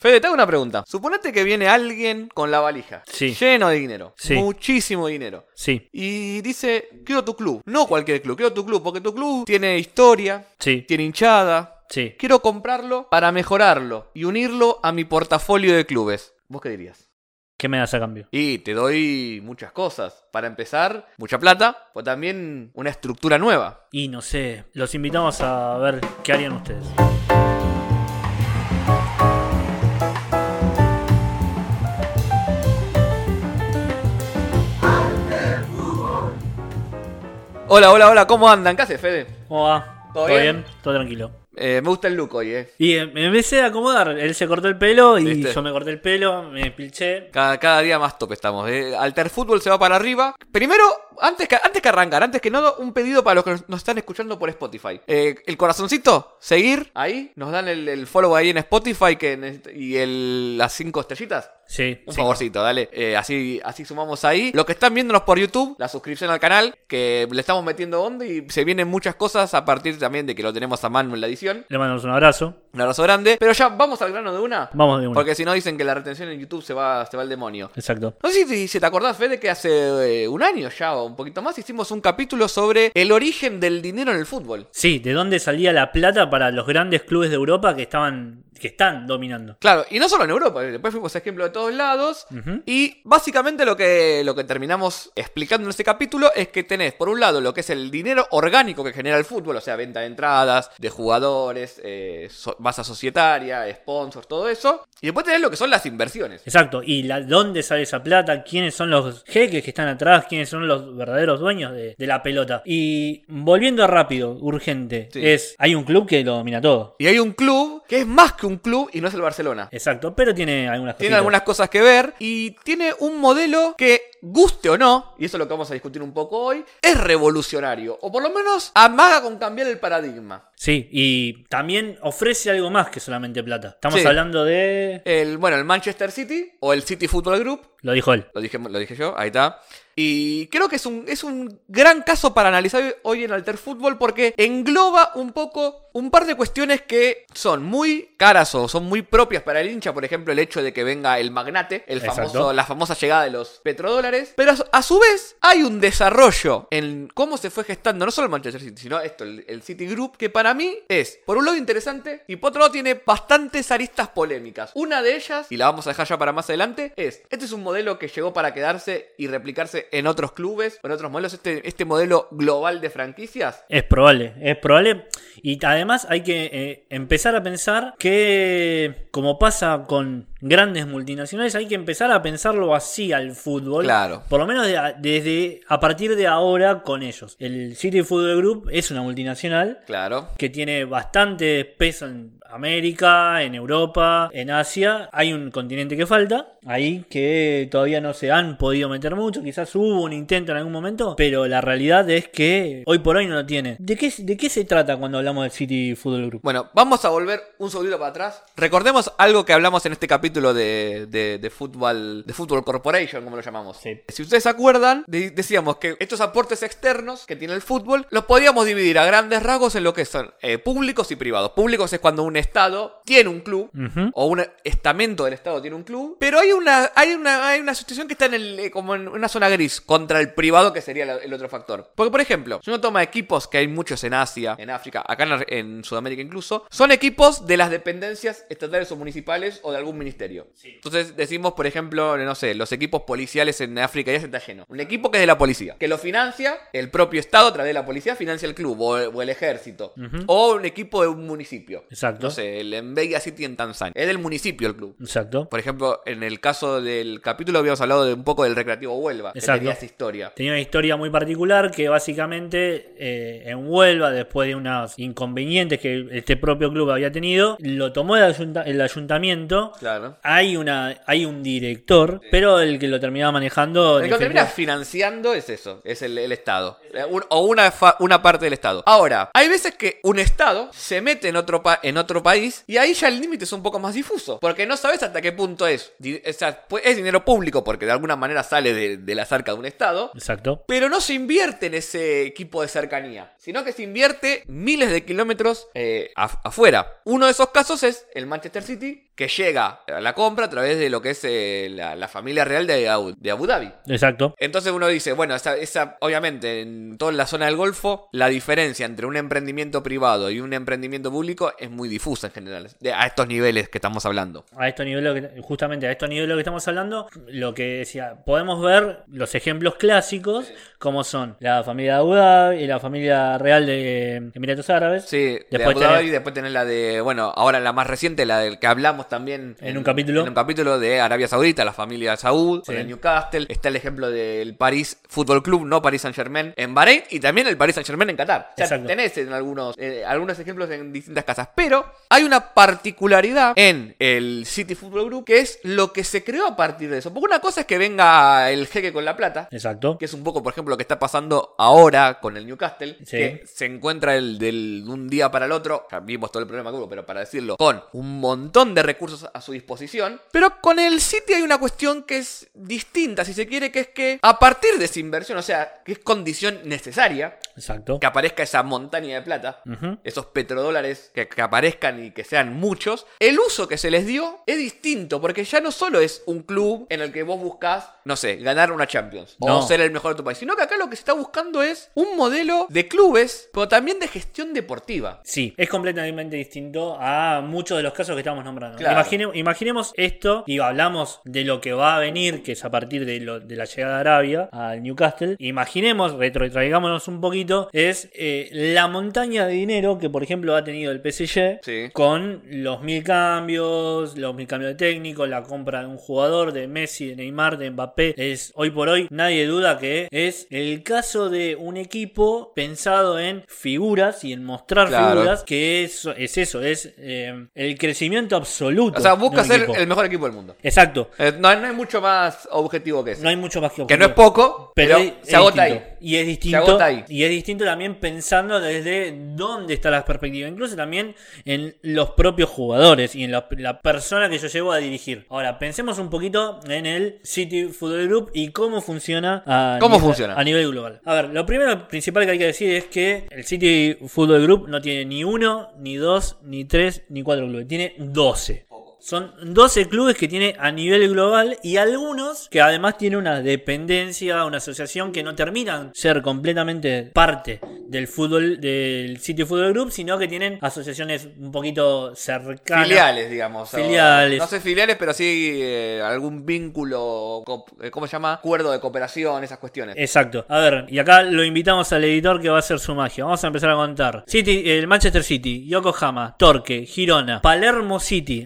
Fede, te hago una pregunta. Suponete que viene alguien con la valija. Sí. Lleno de dinero. Sí. Muchísimo dinero. Sí, Y dice, quiero tu club. No cualquier club, quiero tu club. Porque tu club tiene historia, sí, tiene hinchada. sí. Quiero comprarlo para mejorarlo y unirlo a mi portafolio de clubes. ¿Vos qué dirías? ¿Qué me das a cambio? Y te doy muchas cosas. Para empezar, mucha plata, pero también una estructura nueva. Y no sé, los invitamos a ver qué harían ustedes. Hola, hola, hola, ¿cómo andan? ¿Qué haces, Fede? ¿Cómo va? ¿Todo ¿Todo bien? bien? Todo tranquilo. Eh, me gusta el look hoy, eh. Y eh, me empecé a acomodar. Él se cortó el pelo y ¿Viste? yo me corté el pelo, me pilché. Cada, cada día más top estamos. Eh. Alter Fútbol se va para arriba. Primero, antes que, antes que arrancar, antes que nada, un pedido para los que nos están escuchando por Spotify. Eh, el corazoncito, seguir ahí. Nos dan el, el follow ahí en Spotify que neces- y el, las cinco estrellitas. Sí, Un sí. favorcito, dale. Eh, así, así sumamos ahí. Los que están viéndonos por YouTube, la suscripción al canal, que le estamos metiendo onda y se vienen muchas cosas a partir también de que lo tenemos a mano en la edición. Le mandamos un abrazo. Un abrazo grande. Pero ya vamos al grano de una. Vamos de una. Porque si no dicen que la retención en YouTube se va, se va al demonio. Exacto. No sé si, si te acordás, Fede, que hace eh, un año ya o un poquito más hicimos un capítulo sobre el origen del dinero en el fútbol. Sí, de dónde salía la plata para los grandes clubes de Europa que estaban, que están dominando. Claro, y no solo en Europa, después fuimos ejemplo de todos lados. Y básicamente lo que, lo que terminamos explicando en este capítulo es que tenés, por un lado, lo que es el dinero orgánico que genera el fútbol, o sea, venta de entradas, de jugadores, eh, so- masa societaria, sponsors, todo eso. Y después tenés lo que son las inversiones. Exacto. ¿Y la, dónde sale esa plata? ¿Quiénes son los jeques que están atrás? ¿Quiénes son los verdaderos dueños de, de la pelota? Y volviendo rápido, urgente, Sí. es hay un club que lo domina todo. Y hay un club que es más que un club y no es el Barcelona. Exacto, pero tiene algunas cosas. Tiene algunas cosas que ver y tiene un modelo que, guste o no, y eso es lo que vamos a discutir un poco hoy, es revolucionario. O por lo menos amaga con cambiar el paradigma. Sí, y también ofrece algo más que solamente plata. Estamos Sí. hablando de. El, bueno, el Manchester City o el City Football Group, Lo dijo él. lo dije, lo dije yo, ahí está. Y creo que es un, es un gran caso para analizar hoy en Alter Fútbol porque engloba un poco un par de cuestiones que son muy caras o son muy propias para el hincha. Por ejemplo, el hecho de que venga el magnate, el famoso, Exacto. la famosa llegada de los petrodólares. Pero a su- a su vez hay un desarrollo en cómo se fue gestando no solo el Manchester City, sino esto, el, el City Group, que para mí es, por un lado, interesante y por otro lado, tiene bastantes aristas polémicas. Una de ellas, y la vamos a dejar ya para más adelante, es: este es un modelo que llegó para quedarse y replicarse en otros clubes en otros modelos. Este, este modelo global de franquicias. Es probable, es probable. Y además hay que eh, empezar a pensar que, como pasa con grandes multinacionales, hay que empezar a pensarlo así al fútbol. Claro. Por lo menos de desde a partir de ahora con ellos. El City Football Group es una multinacional Claro. que tiene bastante peso en América, en Europa, en Asia. Hay un continente que falta, ahí que todavía no se han podido meter mucho. Quizás hubo un intento en algún momento, pero la realidad es que hoy por hoy no lo tiene. ¿De qué, de qué se trata cuando hablamos del City Football Group? Bueno, vamos a volver un segundito para atrás. Recordemos algo que hablamos en este capítulo de, de, de fútbol, de Football Corporation, como lo llamamos. Sí. Si ustedes se acuerdan, de- decíamos que estos aportes externos que tiene el fútbol los podíamos dividir a grandes rasgos en lo que son eh, públicos y privados. Públicos es cuando un Estado tiene un club o un estamento del Estado tiene un club, pero hay una, hay una, hay una situación que está en el, eh, como en una zona gris contra el privado que sería la- el otro factor. Porque, por ejemplo, si uno toma equipos que hay muchos en Asia, en África, acá en, Sudamérica incluso, son equipos de las dependencias estatales o municipales o de algún ministerio. Entonces decimos, por ejemplo, no sé, los equipos policiales en África ya se está lleno. Un equipo que es de la policía, que lo financia el propio Estado a través de la policía, financia el club o, o el ejército. O un equipo de un municipio. Exacto. No sé, el Mbeya City en Tanzania. Es del municipio el club. Exacto. Por ejemplo, en el caso del capítulo habíamos hablado de un poco del Recreativo Huelva. Que Exacto. tenía esa historia. Tenía una historia muy particular que básicamente eh, en Huelva, después de unos inconvenientes que este propio club había tenido, lo tomó el, ayunta- el ayuntamiento. Claro. Hay, una, hay un director, pero el que lo terminaba manejando... El que lo termina financiando es eso, es el, el Estado. Eh, un- o una, una parte del Estado. Ahora, hay veces que un Estado se mete en otro, en otro país y ahí ya el límite es un poco más difuso. Porque no sabes hasta qué punto es. O sea, pu- es dinero público porque de alguna manera sale de, de la cerca de un Estado. Exacto. Pero no se invierte en ese equipo de cercanía, sino que se invierte miles de kilómetros eh, af- afuera. Uno de esos casos es el Manchester City, que llega a la compra a través de lo que es eh, la, la familia real de Abu, de Abu Dhabi. Exacto. Entonces uno dice, bueno, esa, esa, obviamente en toda la zona del Golfo, la diferencia entre un emprendimiento privado y un emprendimiento público es muy difusa en general, de- a estos niveles que estamos hablando. A estos niveles, justamente a estos niveles que estamos hablando, lo que decía, podemos ver los ejemplos clásicos, como son la familia de Abu Dhabi y la familia real de Emiratos Árabes. Sí, de Después Abu Dhabi tenés- y después tenés la de, bueno, ahora la más reciente, la del que hablamos también En un capítulo. En un capítulo de Arabia Saudita, la familia Saud, con Sí. el Newcastle. Está el ejemplo del París Fútbol Club, no París Saint Germain, en Bahrein y también el París Saint Germain en Qatar. O sea, Exacto. tenés en algunos, eh, algunos ejemplos en distintas casas. Pero hay una particularidad en el City Football Group que es lo que se creó a partir de eso. Porque una cosa es que venga el jeque con la plata. Exacto. Que es un poco, por ejemplo, lo que está pasando ahora con el Newcastle. Sí. Que se encuentra el, del, de un día para el otro. Ya vimos todo el problema que hubo, pero para decirlo, con un montón de recursos a su disposición. Pero con el City hay una cuestión que es distinta, si se quiere, que es que a partir de esa inversión, o sea, que es condición necesaria, Exacto. que aparezca esa montaña de plata, esos petrodólares que, que aparezcan y que sean muchos, el uso que se les dio es distinto, porque ya no solo es un club en el que vos buscas, no sé, ganar una Champions No. o ser el mejor de tu país, sino que acá lo que se está buscando es un modelo de clubes, pero también de gestión deportiva. Sí, es completamente distinto a muchos de los casos que estamos nombrando. Claro. Imagine- imaginemos esto, y hablamos de lo que va a venir, que es a partir de, lo- de la llegada de Arabia al Newcastle. Imaginemos, retrotraigámonos un poquito, es eh, la montaña de dinero que, por ejemplo, ha tenido el PSG Sí. con los mil cambios, los mil cambios de técnico, la compra de un jugador, de Messi, de Neymar, de Mbappé. Es hoy por hoy, nadie duda que es el caso de un equipo pensado en figuras y en mostrar Claro. figuras, que es, es eso, es eh, el crecimiento absoluto. O sea, busca ser equipo. el mejor equipo del mundo. Exacto. Eh, no, no hay mucho más objetivo que eso. No hay mucho más que que no es objetivo. poco, pero, Pero, se agota ahí. Y es distinto. agota ahí. Y es distinto también pensando desde dónde está la perspectiva. Incluso también en los propios jugadores y en la, la persona que yo llevo a dirigir. Ahora, pensemos un poquito en el City Football Group y cómo funciona a, ¿Cómo nivel, funciona? a nivel global. A ver, lo primero principal que hay que decir es que el City Football Group no tiene ni uno, ni dos, ni tres, ni cuatro clubes. Tiene 12. Son 12 clubes que tiene a nivel global y algunos que además tienen una dependencia, una asociación que no terminan ser completamente parte del fútbol, del City Football Group, sino que tienen asociaciones un poquito cercanas. Filiales, digamos. o- Filiales. no sé filiales, pero sí eh, algún vínculo, eh, ¿cómo se llama? Acuerdo de cooperación, esas cuestiones. Exacto. A ver, y acá lo invitamos al editor que va a hacer su magia. Vamos a empezar a contar. City, el Manchester City, Yokohama, Torque, Girona, Palermo City,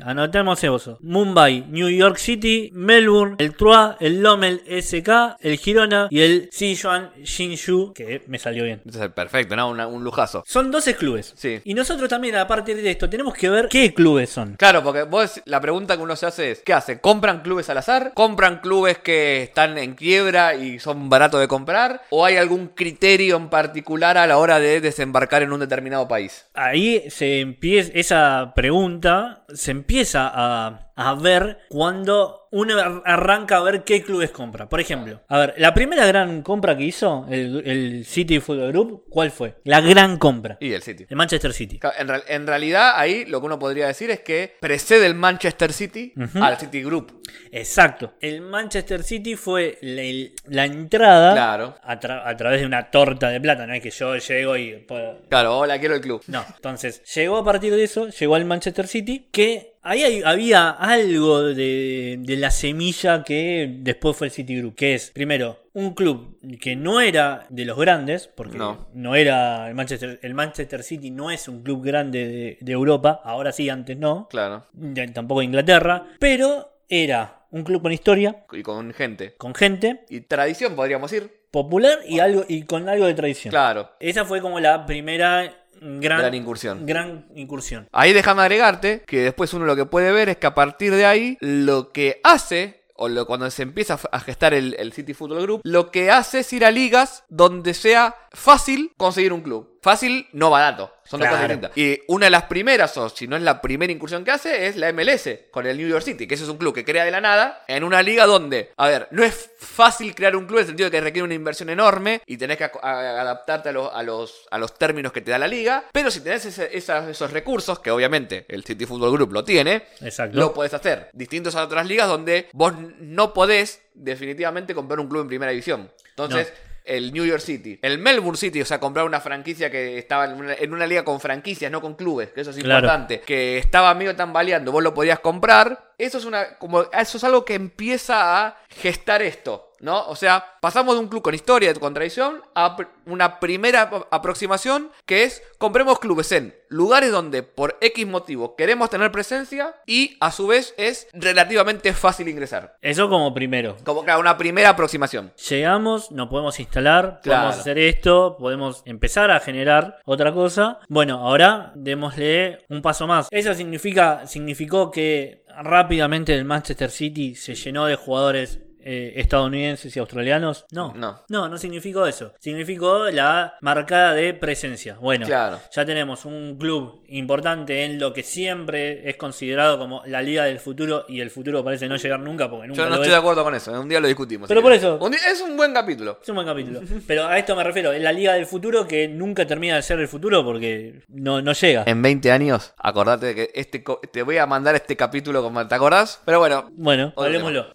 eso. Mumbai, New York City, Melbourne, el Troyes, el Lommel SK, el Girona y el Sichuan Shinshu, que me salió bien. Entonces, perfecto, ¿no? Una- un lujazo. Son 12 clubes. Sí. Y nosotros también, a partir de esto, tenemos que ver qué clubes son. Claro, porque vos la pregunta que uno se hace es, ¿qué hace? ¿Compran clubes al azar? ¿Compran clubes que están en quiebra y son baratos de comprar? ¿O hay algún criterio en particular a la hora de desembarcar en un determinado país? Ahí se empieza, esa pregunta se empieza a, a ver cuando uno ar- arranca a ver qué clubes compra. Por ejemplo, a ver, la primera gran compra que hizo el, el City Football Group, ¿cuál fue? La gran compra. Y el City. El Manchester City. En, real- en realidad, ahí lo que uno podría decir es que precede el Manchester City al City Group. Exacto. El Manchester City fue la, entrada Claro. a, tra- a través de una torta de plata. No es que yo llego y... puedo- Claro, hola, quiero el club. No, entonces llegó a partir de eso, llegó al Manchester City, que ahí hay- había algo de, de la semilla que después fue el City Group, que es, primero, un club que no era de los grandes, porque No. no, era el Manchester, el Manchester City no es un club grande de, de Europa, ahora sí, antes no, Claro. de- tampoco de Inglaterra, pero era un club con historia, Y con gente. con gente Y tradición, podríamos decir. popular y algo y con algo de tradición. Claro. Esa fue como la primera gran, Gran incursión. gran incursión. Ahí déjame agregarte que después uno lo que puede ver es que a partir de ahí lo que hace, o lo, cuando se empieza a gestar el, el City Football Group, lo que hace es ir a ligas donde sea fácil conseguir un club. Fácil, no barato. Son dos cosas distintas. Y una de las primeras, o si no es la primera incursión que hace, es la MLS con el New York City, que ese es un club que crea de la nada en una liga donde, a ver, no es fácil crear un club en el sentido de que requiere una inversión enorme y tenés que adaptarte a, los- a los, a los términos que te da la liga, pero si tenés ese- esas- esos recursos, que obviamente el City Football Group lo tiene, Exacto. lo podés hacer. Distintos a otras ligas donde vos no podés definitivamente comprar un club en primera división. Entonces, el New York City, el Melbourne City, o sea, comprar una franquicia que estaba en una, en una liga con franquicias, no con clubes, que eso es Claro. importante, que estaba medio tambaleando, vos lo podías comprar. Eso es una como eso es algo que empieza a gestar esto. ¿No? O sea, pasamos de un club con historia, con tradición, a una primera ap- aproximación que es compremos clubes en lugares donde por X motivo queremos tener presencia y a su vez es relativamente fácil ingresar. Eso como primero. Como que una primera aproximación. Llegamos, nos podemos instalar, Claro. podemos hacer esto, podemos empezar a generar otra cosa. Bueno, ahora démosle un paso más. Eso significa, significó que rápidamente el Manchester City se llenó de jugadores eh, estadounidenses y australianos. No, No. no, no significó eso. Significó la marcada de presencia. Bueno, Claro. ya tenemos un club importante en lo que siempre es considerado como la liga del futuro y el futuro parece no llegar nunca porque nunca Yo no lo estoy es. de acuerdo con eso. Un día lo discutimos. Pero si por eso. Un día- es un buen capítulo. Es un buen capítulo. Pero a esto me refiero, es la liga del futuro que nunca termina de ser el futuro porque no, no llega. En 20 años, acordate de que este co- te voy a mandar este capítulo como te acordás. Pero bueno, Bueno, hablemoslo.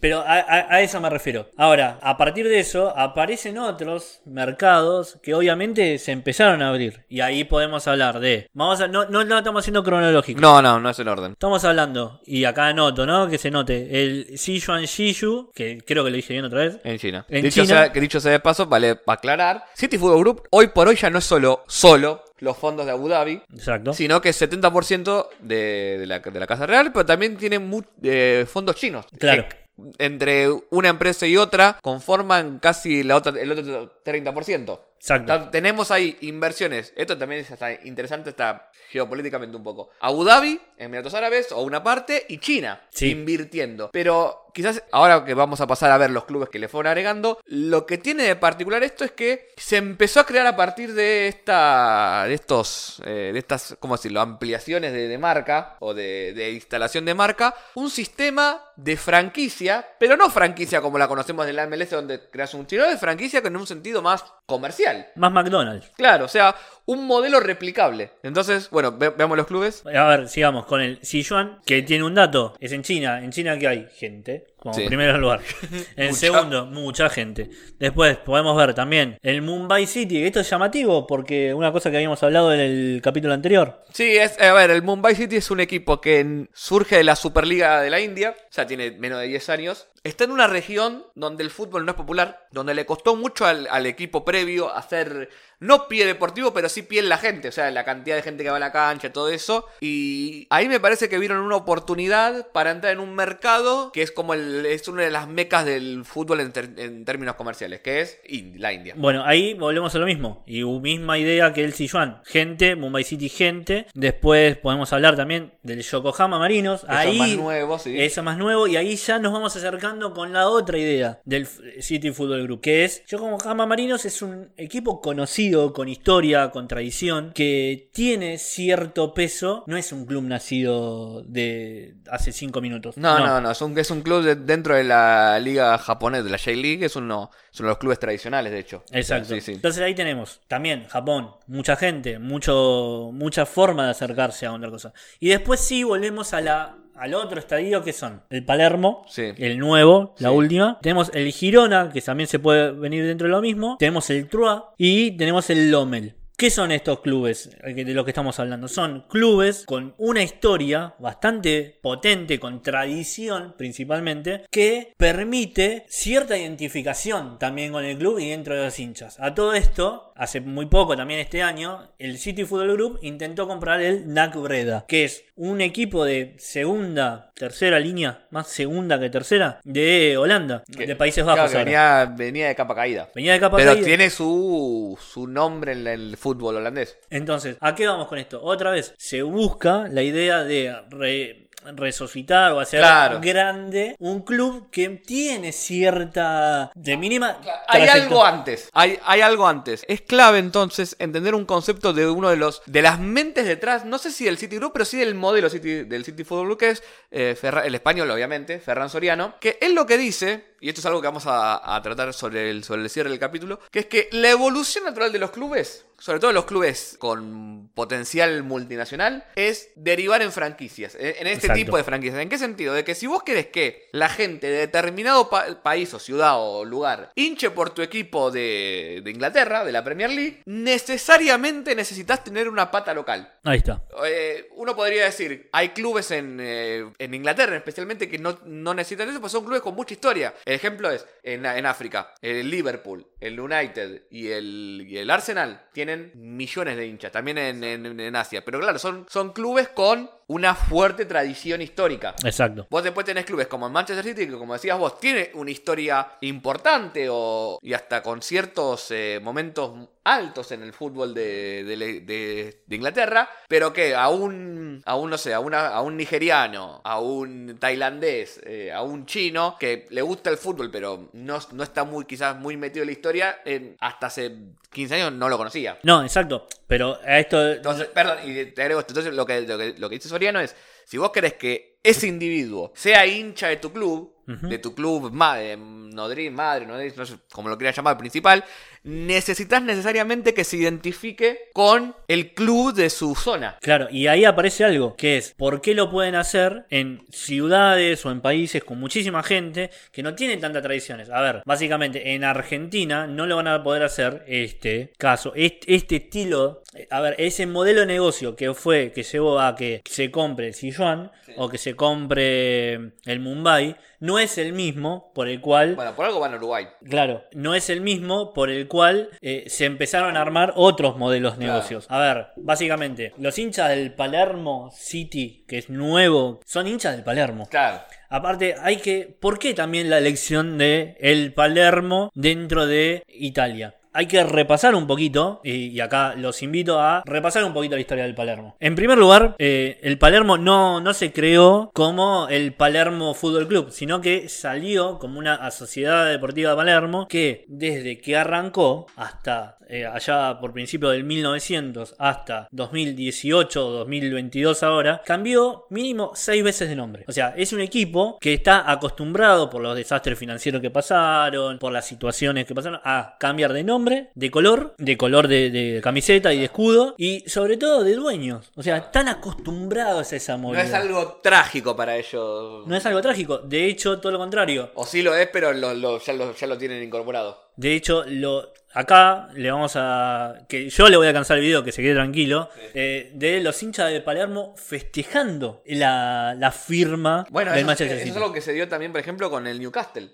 Pero a, a- a eso me refiero. Ahora, a partir de eso, aparecen otros mercados que obviamente se empezaron a abrir. Y ahí podemos hablar de. Vamos a, no, no, no estamos haciendo cronológico. no, no, no es en orden. Estamos hablando, y acá anoto, ¿no? Que se note, el Sichuan Shishu, que creo que lo dije bien otra vez. En China. En dicho, China. Sea, que dicho sea de paso, vale aclarar. City Football Group hoy por hoy ya no es solo, solo los fondos de Abu Dhabi, Exacto. sino que es 70% de, de la, de la Casa Real, pero también tiene mu- eh, fondos chinos. Claro. Que entre una empresa y otra conforman casi la otra, el otro 30%. Exacto. Tenemos ahí inversiones. Esto también es hasta interesante, está geopolíticamente un poco. Abu Dhabi, Emiratos Árabes o una parte, y China Sí. invirtiendo. Pero quizás ahora que vamos a pasar a ver los clubes que le fueron agregando, lo que tiene de particular esto es que se empezó a crear a partir de esta. de estos. eh, de estas, ¿cómo decirlo? ampliaciones de, de marca o de, de instalación de marca. Un sistema de franquicia, pero no franquicia como la conocemos de la MLS donde creas un chino, de franquicia con un sentido más comercial. Más McDonald's. Claro, o sea, un modelo replicable. Entonces, bueno, ve- veamos los clubes. A ver, sigamos con el Sichuan, que tiene un dato. Es en China. En China que hay gente, como Sí. primer lugar. En Mucha. segundo, mucha gente. Después podemos ver también el Mumbai City. Esto es llamativo porque una cosa que habíamos hablado en el capítulo anterior. Sí, es, a ver, el Mumbai City es un equipo que surge de la Superliga de la India, o sea, tiene menos de 10 años. Está en una región donde el fútbol no es popular, donde le costó mucho al, al equipo previo hacer, no pie deportivo, pero sí pie en la gente, o sea, la cantidad de gente que va a la cancha, todo eso. Y ahí me parece que vieron una oportunidad para entrar en un mercado que es como el, es una de las mecas del fútbol en, ter- en términos comerciales, que es la India. Bueno, ahí volvemos a lo mismo. Y misma idea que el Sichuan. Gente, Mumbai City, gente. Después podemos hablar también del Yokohama Marinos. Eso ahí más nuevo, sí. Eso más nuevo. Y ahí ya nos vamos acercando con la otra idea del City Football Group. Que es Yokohama Marinos es un equipo conocido, con historia, con tradición. Que tiene cierto peso. No es un club nacido de hace cinco minutos. No, no, no, es, un, es un club de- dentro de la liga japonesa, de la J-League, es uno, es uno de los clubes tradicionales, de hecho. Exacto. Sí, sí. Entonces ahí tenemos también Japón, mucha gente, mucho, mucha forma de acercarse a otra cosa. Y después sí volvemos a la, al otro estadio que son el Palermo, Sí. el nuevo, la Sí. última. Tenemos el Girona, que también se puede venir dentro de lo mismo. Tenemos el Trua y tenemos el Lommel. ¿Qué son estos clubes eh, de los que estamos hablando? Son clubes con una historia bastante potente, con tradición principalmente, que permite cierta identificación también con el club y dentro de los hinchas. A todo esto, hace muy poco, también este año, el City Football Group intentó comprar el NAC Breda, que es un equipo de segunda, tercera línea, más segunda que tercera, de Holanda, Que- de Países Bajos. venía, venía de capa caída. Venía de capa Pero caída. tiene su, su nombre en el fútbol holandés. Entonces, ¿a qué vamos con esto? Otra vez, se busca la idea de re- resucitar o hacer Claro. grande un club que tiene cierta de mínima Hay trayectoria. algo antes. Hay, hay algo antes. Es clave entonces entender un concepto de uno de los de las mentes detrás, no sé si del City Group, pero sí del modelo City, del City Football Group, que es eh, Ferra- el español, obviamente, Ferran Soriano, que él lo que dice, y esto es algo que vamos a, a tratar sobre el, sobre el cierre del capítulo, que es que la evolución natural de los clubes, sobre todo los clubes con potencial multinacional, es derivar en franquicias, en, en este Exacto. tipo de franquicias. ¿En qué sentido? De que si vos querés que la gente de determinado pa- país o ciudad o lugar hinche por tu equipo de, de Inglaterra, de la Premier League, necesariamente necesitas tener una pata local. Ahí está. Eh, uno podría decir, hay clubes en, eh, en Inglaterra especialmente que no, no necesitan eso, pues son clubes con mucha historia. El ejemplo es, en, en África, el Liverpool, el United y el, y el Arsenal tienen millones de hinchas, también en, en- Asia. Pero claro, son, son clubes con una fuerte tradición histórica. Exacto. Vos después tenés clubes como el Manchester City, que como decías vos, tiene una historia importante o, y hasta con ciertos eh, momentos altos en el fútbol de, de- de- de Inglaterra, pero que a un, a un, no sé, a, una- a un nigeriano, a un tailandés, eh, a un chino que le gusta el fútbol, pero no, no está muy, quizás muy metido en la historia, en- hasta hace 15 años no lo conocía. No, exacto. Pero a esto. Entonces, perdón, y te agrego esto. Entonces, lo que, lo que, lo que dice Soriano es: si vos querés que ese individuo sea hincha de tu club, de tu club madre, nodriz, madre, nodriz, no sé cómo lo quieras llamar, principal, necesitas necesariamente que se identifique con el club de su zona. Claro, y ahí aparece algo, que es por qué lo pueden hacer en ciudades o en países con muchísima gente que no tienen tantas tradiciones. A ver, básicamente en Argentina no lo van a poder hacer este caso, este, este estilo, eh, a ver, ese modelo de negocio que fue, que llevó a que se compre el Sichuan o que se compre el Mumbai, no es el mismo por el cual Bueno, por algo van a Uruguay. Claro, no es el mismo por el cual eh, se empezaron a armar otros modelos de Claro. negocios. A ver, básicamente, los hinchas del Palermo City, que es nuevo, son hinchas del Palermo. Claro. Aparte, hay que. ¿Por qué también la elección de el Palermo dentro de Italia? Hay que repasar un poquito, y, acá los invito a repasar un poquito la historia del Palermo. En primer lugar, eh, el Palermo no, no se creó como el Palermo Fútbol Club, sino que salió como una sociedad deportiva de Palermo que desde que arrancó hasta eh, allá por principio del 1900 hasta 2018 o 2022 ahora, cambió mínimo seis veces de nombre. O sea, es un equipo que está acostumbrado por los desastres financieros que pasaron, por las situaciones que pasaron, a cambiar de nombre, de color, de color de, de camiseta y de escudo, y sobre todo de dueños. O sea, están acostumbrados a esa No movilidad. es algo trágico para ellos. No es algo trágico, de hecho, todo lo contrario. O sí lo es, pero lo- lo- ya, lo, ya lo tienen incorporado. De hecho, lo, acá le vamos a. que yo le voy a cansar el video, que se quede tranquilo. eh, de los hinchas de Palermo festejando la, la firma Bueno, del eso, Manchester eso City. es algo que se dio también, por ejemplo, con el Newcastle.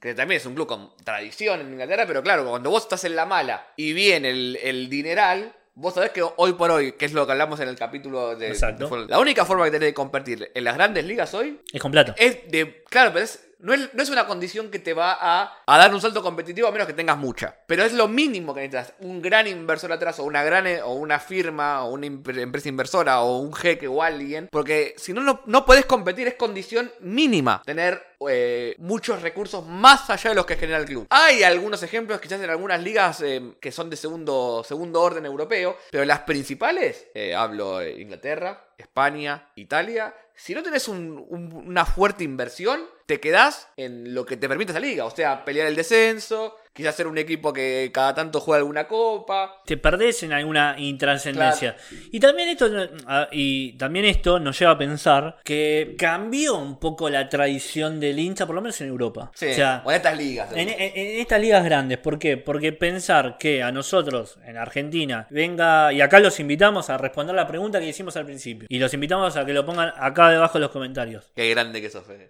Que también es un club con tradición en Inglaterra, pero claro, cuando vos estás en la mala y viene el, el dineral, vos sabés que hoy por hoy, que es lo que hablamos en el capítulo de... Exacto. de- la única forma que tenés de competir en las grandes ligas hoy Es con plata. es de... Claro, pero es, no, es, no es una condición que te va a, a dar un salto competitivo a menos que tengas mucha. Pero es lo mínimo que necesitas. Un gran inversor atrás o una gran o una firma o una empresa inversora o un jeque o alguien. Porque si no, no, no podés competir, es condición mínima tener eh, muchos recursos más allá de los que genera el club. Hay algunos ejemplos quizás en algunas ligas eh, que son de segundo, segundo orden europeo, pero las principales, eh, hablo de Inglaterra, España, Italia, si no tenés un- un- una fuerte inversión, te quedás en lo que te permite esa liga. O sea, pelear el descenso, quizás ser un equipo que cada tanto juega alguna copa. Te perdés en alguna intrascendencia. Y también esto ah, y también esto nos lleva a pensar que cambió un poco la tradición del hincha, por lo menos en Europa. Sí, O sea, o en estas ligas. En, en- en estas ligas grandes, ¿por qué? Porque pensar que a nosotros en Argentina venga, y acá los invitamos a responder la pregunta que hicimos al principio, y los invitamos a que lo pongan acá debajo en los comentarios. Qué grande que sos, Fede.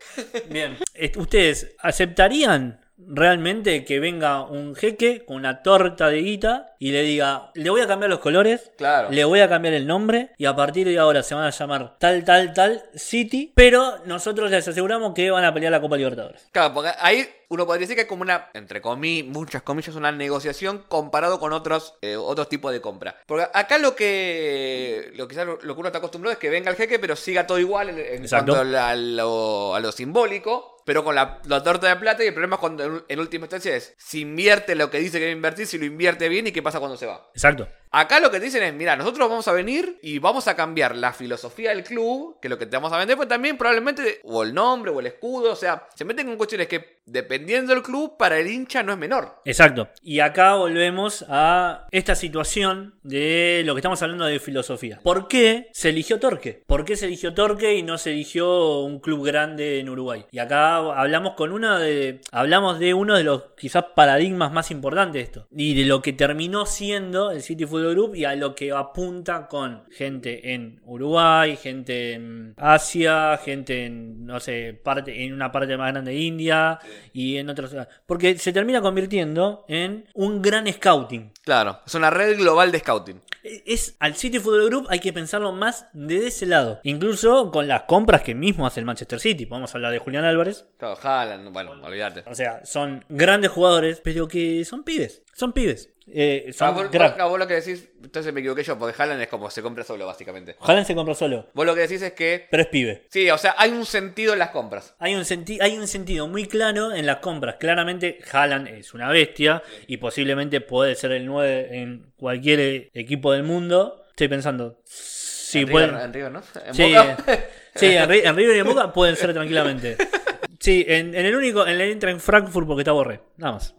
Bien, ¿ustedes aceptarían realmente que venga un jeque con una torta de guita y le diga, le voy a cambiar los colores, Claro. le voy a cambiar el nombre y a partir de ahora se van a llamar tal, tal, tal City, pero nosotros les aseguramos que van a pelear la Copa Libertadores. Claro, porque ahí uno podría decir que es como una, entre comillas, muchas comillas, una negociación comparado con otros, eh, otros tipos de compra. Porque acá lo que lo, quizás lo, lo que uno está acostumbrado es que venga el jeque, pero siga todo igual en, cuanto a, a lo, a lo simbólico. Pero con la, torta de plata y el problema es cuando en, en última instancia es si invierte lo que dice que va a invertir, si lo invierte bien y qué pasa cuando se va. Exacto. Acá lo que te dicen es, mira, nosotros vamos a venir y vamos a cambiar la filosofía del club, que lo que te vamos a vender, pues también probablemente, o el nombre, o el escudo, o sea, se meten con cuestiones que, dependiendo del club, para el hincha no es menor. Exacto. Y acá volvemos a esta situación de lo que estamos hablando de filosofía. ¿Por qué se eligió Torque? ¿Por qué se eligió Torque y no se eligió un club grande en Uruguay? Y acá hablamos con uno de. Hablamos de uno de los quizás paradigmas más importantes de esto. Y de lo que terminó siendo el City Football Group y a lo que apunta con gente en Uruguay, gente en Asia, gente en, no sé, parte, en una parte más grande de India y en otros. Porque se termina convirtiendo en un gran scouting. Claro, es una red global de scouting. Es al City Football Group hay que pensarlo más de ese lado. Incluso con las compras que mismo hace el Manchester City. Podemos hablar de Julián Álvarez. Claro, Haaland, bueno, olvídate. O sea, son grandes jugadores, pero que son pibes. Son pibes. Eh, Ah, vos, crack. vos- vos lo que decís, entonces me equivoqué yo, porque Haaland es como se compra solo, básicamente. Haaland se compró solo, Vos lo que decís es que, pero es pibe. sí, o sea, hay un sentido en las compras. Hay un, senti- hay un sentido muy claro en las compras. Claramente, Haaland es una bestia y posiblemente puede ser el 9 en cualquier eh, equipo del mundo. Estoy pensando. Sí, en, puede- River, en River, ¿no? En Sí, Boca. sí en, Ri- en River y en Boca pueden ser tranquilamente. Sí, en, en el único, en el entra en Frankfurt porque está Borré, nada más.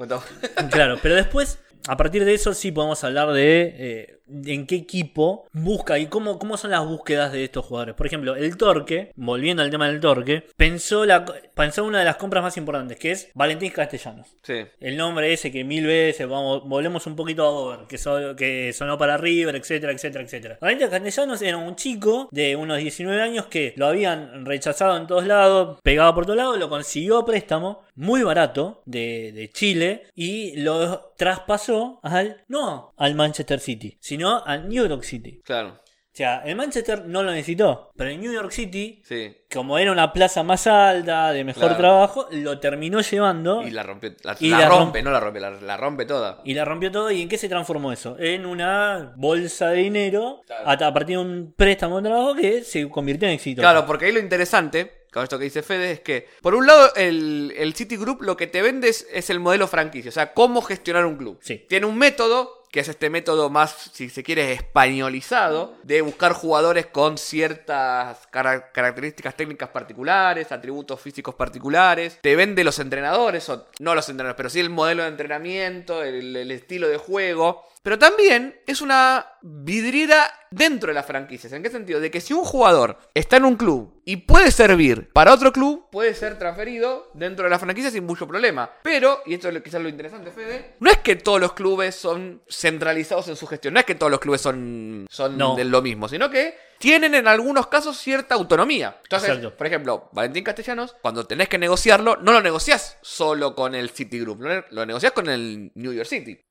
Claro, pero después, a partir de eso sí podemos hablar de eh, en qué equipo busca y cómo, cómo son las búsquedas de estos jugadores. Por ejemplo, el Torque, volviendo al tema del Torque, pensó, la, pensó una de las compras más importantes, que es Valentín Castellanos. Sí. El nombre ese que mil veces, vamos, volvemos un poquito a Over, que, so- que sonó para River, etcétera, etcétera, etcétera. Valentín Castellanos era un chico de unos 19 años que lo habían rechazado en todos lados, pegado por todos lados, lo consiguió a préstamo, muy barato, de, de Chile, y lo traspasó al, no al Manchester City, sino al New York City. Claro, O sea, el Manchester no lo necesitó, pero el New York City sí. como era una plaza más alta, de mejor Claro. trabajo, lo terminó llevando Y la rompe, la, Y la la rompe, rompe. no la rompe, la, la rompe toda. y la rompió todo. ¿Y en qué se transformó eso? En una bolsa de dinero Claro. a, a partir de un préstamo de trabajo que se convirtió en éxito. Claro, porque ahí lo interesante, con esto que dice Fede, es que, por un lado, el, el City Group lo que te vende es, es el modelo franquicia, o sea, cómo gestionar un club. Sí. Tiene un método, que es este método más, si se quiere, españolizado, de buscar jugadores con ciertas cara- características técnicas particulares, atributos físicos particulares. Te vende los entrenadores, o no los entrenadores, pero sí el modelo de entrenamiento, el estilo de juego. Pero también es una vidriera dentro de las franquicias. ¿En qué sentido? De que si un jugador está en un club y puede servir para otro club, puede ser transferido dentro de la franquicia sin mucho problema. Pero, y esto es quizás lo interesante, Fede, no es que todos los clubes son centralizados en su gestión. No es que todos los clubes son, son No. de lo mismo, sino que tienen en algunos casos cierta autonomía. Entonces, Exacto. por ejemplo, Valentín Castellanos, cuando tenés que negociarlo, no lo negociás solo con el City Group, lo, lo negociás con el New York City.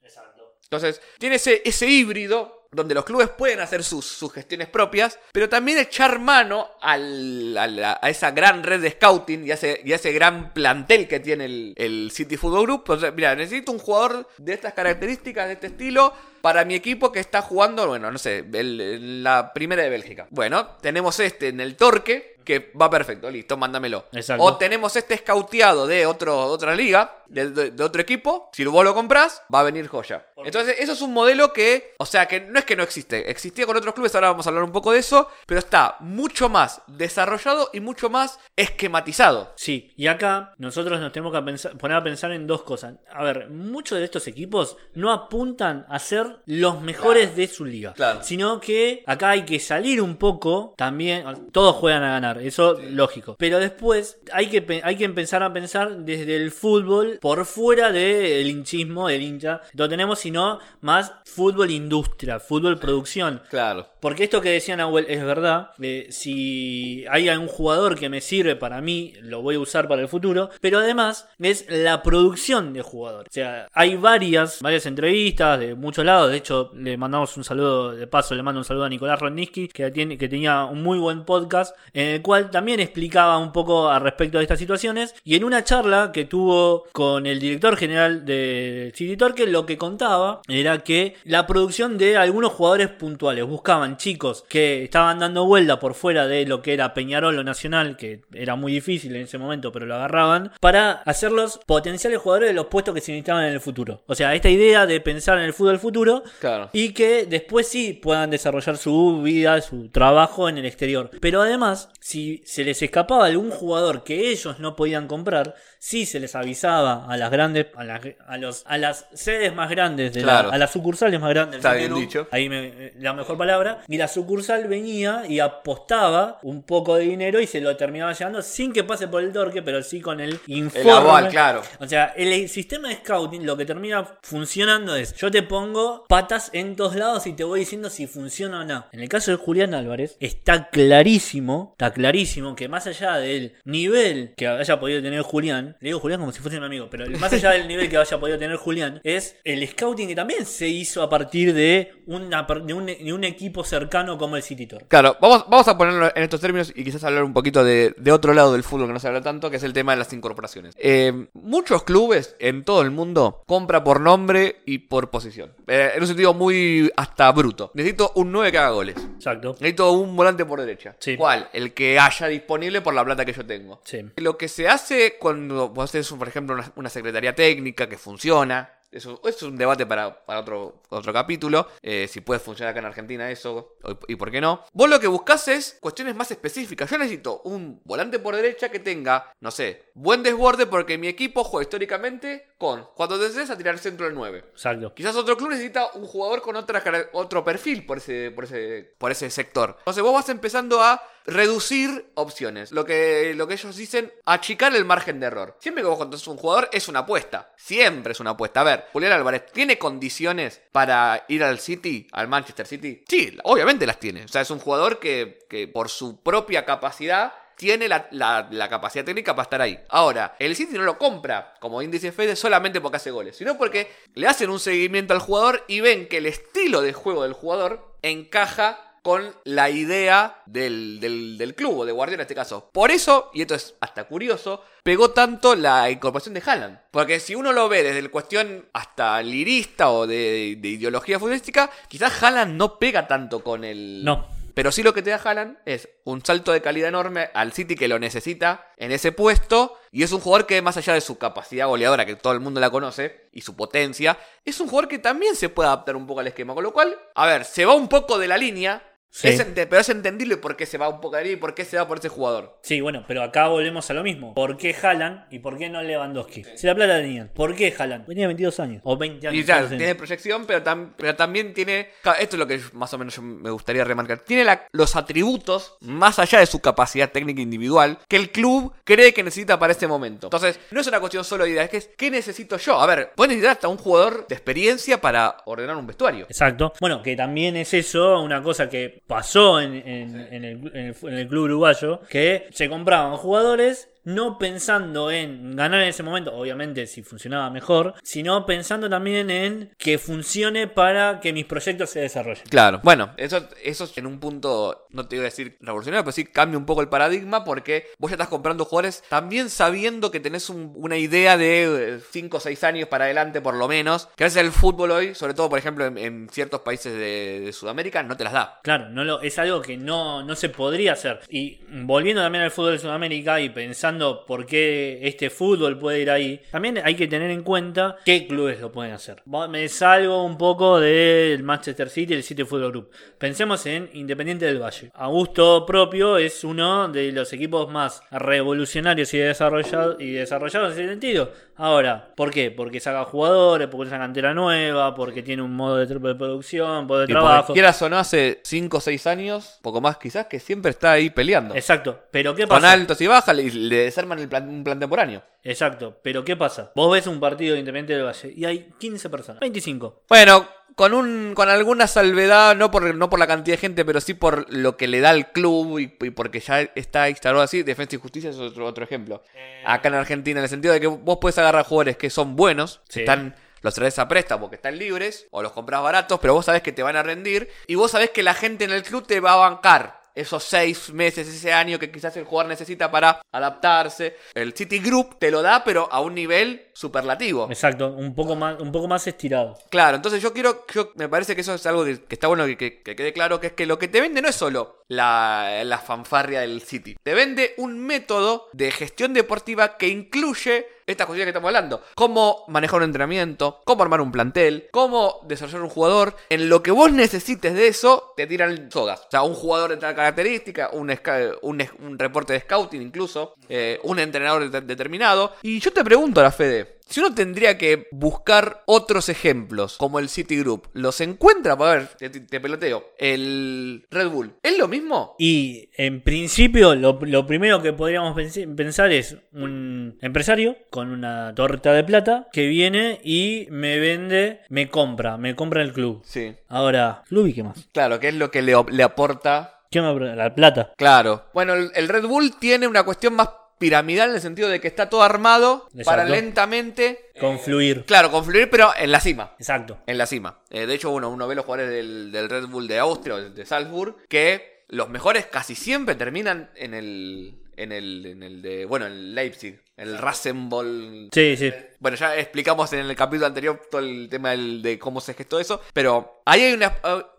Entonces, tiene ese, ese híbrido donde los clubes pueden hacer sus, sus gestiones propias, pero también echar mano al- a, a esa gran red de scouting y a ese, y a ese gran plantel que tiene el, el City Football Group. O mira, necesito un jugador de estas características, de este estilo, para mi equipo que está jugando, bueno, no sé, el- la primera de Bélgica. Bueno, tenemos este en el Torque, que va perfecto, listo, mándamelo. Exacto. O tenemos este scouteado de otro, otra liga, de, de- de otro equipo. Si vos lo comprás, va a venir joya. Entonces, eso es un modelo que, o sea, que no es que no existe. Existía con otros clubes, ahora vamos a hablar un poco de eso. Pero está mucho más desarrollado y mucho más esquematizado. Sí, y acá nosotros nos tenemos que pensar- poner a pensar en dos cosas. A ver, muchos de estos equipos no apuntan a ser los mejores de su liga, Claro. sino que acá hay que salir un poco también. Todos juegan a ganar, eso lógico. Pero después hay que, hay que empezar a pensar desde el fútbol por fuera del hinchismo del hincha. Lo tenemos, sino más fútbol industria, fútbol producción. Claro. Porque esto que decía Nahuel es verdad. eh, si hay algún jugador que me sirve para mí, lo voy a usar para el futuro. Pero además es la producción de jugadores. O sea, hay varias, varias entrevistas de muchos lados. De hecho, le mandamos un saludo, de paso le mando un saludo a Nicolás Rodniski, que, que tenía un muy buen podcast, en el cual también explicaba un poco al respecto de estas situaciones. Y en una charla que tuvo con el director general de City Torque, lo que contaba era que la producción de algunos jugadores puntuales buscaban chicos que estaban dando vuelta por fuera de lo que era Peñarol o Nacional, que era muy difícil en ese momento, pero lo agarraban, para hacerlos potenciales jugadores de los puestos que se necesitaban en el futuro. O sea, esta idea de pensar en el fútbol futuro Claro. y que después sí puedan desarrollar su vida, su trabajo en el exterior. Pero además, si se les escapaba algún jugador que ellos no podían comprar, sí se les avisaba a las grandes, a las, a los, a las sedes más grandes, de la- Claro. a las sucursales más grandes Está bien dicho. ahí me, la mejor palabra, y la sucursal venía y apostaba un poco de dinero y se lo terminaba llevando sin que pase por el torque, pero sí con el informe. El aval, claro. O sea, el sistema de scouting lo que termina funcionando es, yo te pongo patas en todos lados y te voy diciendo si funciona o no. En el caso de Julián Álvarez, está clarísimo, está clarísimo que más allá del nivel que haya podido tener Julián, le digo Julián como si fuese un amigo, pero más allá del nivel que haya podido tener Julián, es el scouting que también se hizo a partir de, una, per- de, un, de un equipo cercano como el City Torque. Claro, vamos, vamos a ponerlo en estos términos y quizás hablar un poquito de, de otro lado del fútbol que no se habla tanto, que es el tema de las incorporaciones. Eh, muchos clubes en todo el mundo compra por nombre y por posición. Eh, en un sentido muy hasta bruto. Necesito un 9 que haga goles. Exacto. Necesito un volante por derecha. Sí. ¿Cuál? El que haya disponible por la plata que yo tengo. Sí. Lo que se hace cuando vos haces, por ejemplo, una, secretaría técnica que funciona. Eso es un debate para, para otro, otro capítulo. eh, si puede funcionar acá en Argentina eso y por qué no. Vos lo que buscás es cuestiones más específicas. Yo necesito un volante por derecha que tenga, no sé, buen desborde porque mi equipo juega históricamente con cuando desees a tirar centro del 9. Exacto. Quizás otro club necesita un jugador con otra, otro perfil por ese, por, ese, por ese sector. Entonces vos vas empezando a reducir opciones. Lo que, lo que ellos dicen, achicar el margen de error. Siempre que vos contratas un jugador es una apuesta. Siempre es una apuesta. A ver, Julián Álvarez, ¿tiene condiciones para ir al City, al Manchester City? Sí, obviamente las tiene. O sea, es un jugador que, que por su propia capacidad tiene la, capacidad técnica para estar ahí. Ahora, el City no lo compra como índice Fede solamente porque hace goles, sino porque le hacen un seguimiento al jugador y ven que el estilo de juego del jugador encaja con la idea del, del, del club, o de Guardiola en este caso. Por eso, y esto es hasta curioso, pegó tanto la incorporación de Haaland. Porque si uno lo ve desde la cuestión hasta lirista o de, de ideología futbolística, quizás Haaland no pega tanto con el... No. Pero sí lo que te da Haaland es un salto de calidad enorme al City que lo necesita en ese puesto. Y es un jugador que, más allá de su capacidad goleadora, que todo el mundo la conoce, y su potencia, es un jugador que también se puede adaptar un poco al esquema. Con lo cual, a ver, se va un poco de la línea. Sí. es pero es entendible por qué se va un poco y por qué se va por ese jugador. Sí, bueno, pero acá volvemos a lo mismo. ¿Por qué Haaland y por qué no Lewandowski? Si la plata la tenían. ¿Por qué Haaland? Tenía 22 años. O 20 años. Y sé. tiene proyección, pero, tam- pero también tiene. Esto es lo que más o menos yo me gustaría remarcar. Tiene la- los atributos, más allá de su capacidad técnica individual, que el club cree que necesita para este momento. Entonces, no es una cuestión solo de idea, es que es ¿qué necesito yo? A ver, puedes necesitar hasta un jugador de experiencia para ordenar un vestuario. Exacto. Bueno, que también es eso, una cosa que pasó en, en- en el, en el- en el club uruguayo, que se compraban jugadores no pensando en ganar en ese momento, obviamente si funcionaba mejor, sino pensando también en que funcione para que mis proyectos se desarrollen. Claro, bueno, eso, eso es en un punto, no te iba a decir revolucionario, pero sí cambia un poco el paradigma porque vos ya estás comprando jugadores también sabiendo que tenés un- una idea de 5 o 6 años para adelante por lo menos, que a veces el fútbol hoy, sobre todo por ejemplo en, en ciertos países de, de Sudamérica, no te las da. Claro, no lo, es algo que no, no se podría hacer. Y volviendo también al fútbol de Sudamérica y pensando por qué este fútbol puede ir ahí, también hay que tener en cuenta qué clubes lo pueden hacer. Me salgo un poco del Manchester City y el City Football Group. Pensemos en Independiente del Valle. A gusto propio es uno de los equipos más revolucionarios y desarrollados, y desarrollados en ese sentido. Ahora, ¿por qué? Porque saca jugadores, porque es una cantera nueva, porque tiene un modo de, de producción, modo de Y trabajo. quieras o no, hace 5 o 6 años, poco más quizás, que siempre está ahí peleando. Exacto, pero ¿qué Con pasa? altos y bajas le, le desarman el plan, un plan temporáneo. Exacto, pero ¿qué pasa? Vos ves un partido de Independiente del Valle y hay 15 personas, 25. Bueno, con un con alguna salvedad, no por, no por la cantidad de gente, pero sí por lo que le da al club y, y porque ya está instalado así. Defensa y Justicia es otro, otro ejemplo. Acá en Argentina, en el sentido de que vos puedes agarrar jugadores que son buenos, Sí. están los traes a préstamo que están libres o los compras baratos, pero vos sabés que te van a rendir y vos sabés que la gente en el club te va a bancar esos seis meses, ese año que quizás el jugador necesita para adaptarse. El City Group te lo da, pero a un nivel superlativo. Exacto, un poco más, un poco más estirado. Claro, entonces yo quiero, yo, me parece que eso es algo que, que está bueno que, que- que quede claro, que es que lo que te vende no es solo la, la fanfarria del City, te vende un método de gestión deportiva que incluye estas cuestiones que estamos hablando, cómo manejar un entrenamiento, cómo armar un plantel, cómo desarrollar un jugador, en lo que vos necesites de eso, te tiran sogas. O sea, un jugador de tal característica, un, un, un reporte de scouting incluso, eh, un entrenador de- determinado. Y yo te pregunto a la Fede, si uno tendría que buscar otros ejemplos, como el City Group, ¿los encuentra? A ver, te, te peloteo. El Red Bull, ¿es lo mismo? Y en principio, lo, lo primero que podríamos pens- pensar es un empresario con una torta de plata que viene y me vende, me compra, me compra el club. Sí. Ahora, club y qué más. Claro, que es lo que le, le aporta ¿Qué me La plata. Claro. Bueno, el, el Red Bull tiene una cuestión más piramidal en el sentido de que está todo armado Exacto. para lentamente. Confluir. Claro, confluir, pero en la cima. Exacto. En la cima. Eh, de hecho, uno, uno ve los jugadores del, del Red Bull de Austria o de Salzburg que los mejores casi siempre terminan en el. En el, en el de. Bueno, en Leipzig. El Rasenball. Sí, sí. Bueno, ya explicamos en el capítulo anterior todo el tema del- de cómo se gestó eso, pero ahí hay una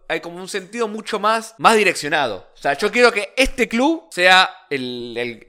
hay como un sentido mucho más más direccionado. O sea, yo quiero que este club sea el, el-